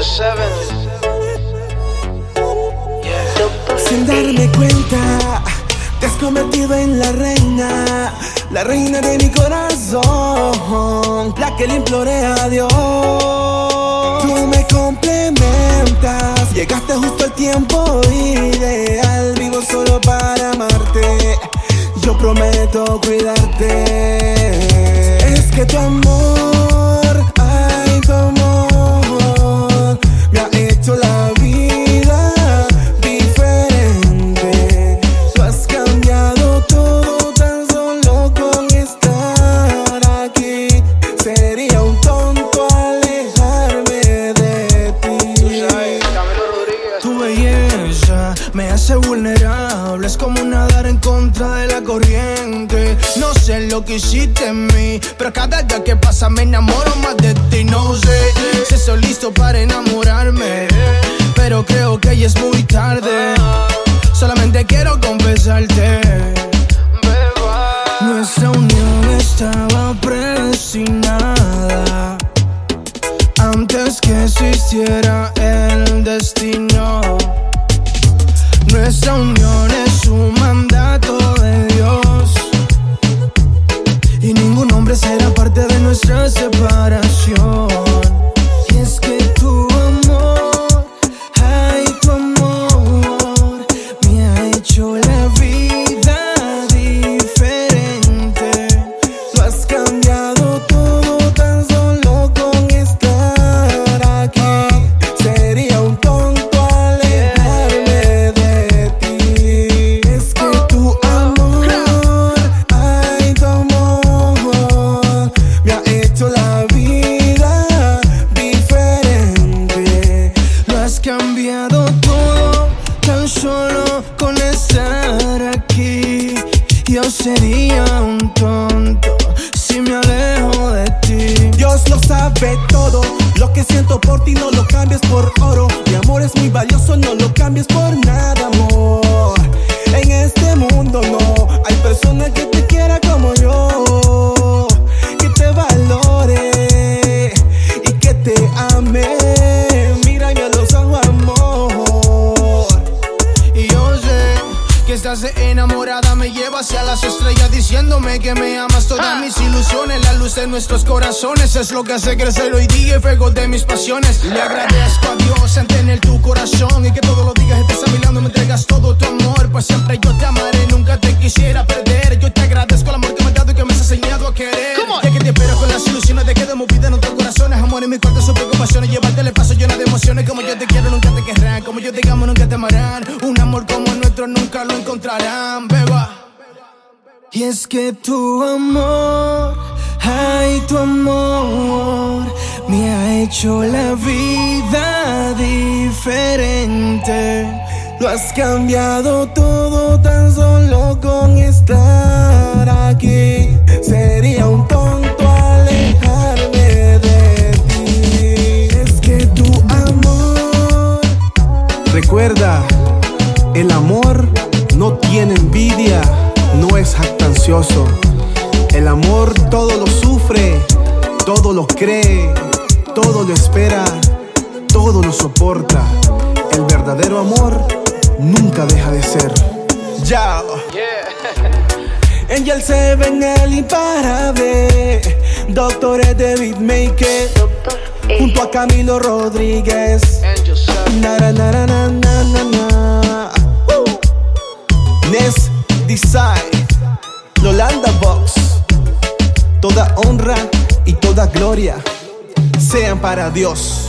Angel 7. Sin darme cuenta, te has convertido en la reina, la reina de mi corazón, la que le imploré a Dios. Tú me complementas, llegaste justo al tiempo ideal, vivo solo para amarte. Yo prometo cuidarte. Es que tu amor, me hace vulnerable, es como nadar en contra de la corriente. No sé lo que hiciste en mí, pero cada día que pasa me enamoro más de ti. No sé si soy listo para enamorarme, pero creo que ya es muy tarde. Solamente quiero confesarte. Nuestra unión estaba predestinada antes que existiera Nuestra unión sería un tonto si me alejo de ti. Dios lo sabe todo. Lo que siento por ti no lo cambies por oro. Mi amor es muy valioso, no lo cambies por nada, amor. En este mundo no hay persona que te quiera estás enamorada, me lleva hacia las estrellas diciéndome que me amas. Todas mis ilusiones, la luz de nuestros corazones es lo que hace crecer hoy día el fuego de mis pasiones. Le agradezco a Dios en tener tu corazón y que todos los días estés a mi lado, me entregas todo tu amor. Pues siempre yo cuarto, sus preocupaciones. Llevarte el paso lleno de emociones. Como yo te quiero, nunca te querrán. Como yo te amo, nunca te amarán. Un amor como el nuestro nunca lo encontrarán, beba. Y es que tu amor, ay, tu amor, me ha hecho la vida diferente. Lo has cambiado todo tan solo con estar aquí. Sería el amor no tiene envidia, no es jactancioso. El amor todo lo sufre, todo lo cree, todo lo espera, todo lo soporta. El verdadero amor nunca deja de ser. Ya. Angel se ven el imparable. Doctores de Beatmaker. Junto a Camilo Rodríguez. Angel 7. Na, Ness Design. Lolanda Box. Toda honra y toda gloria sean para Dios.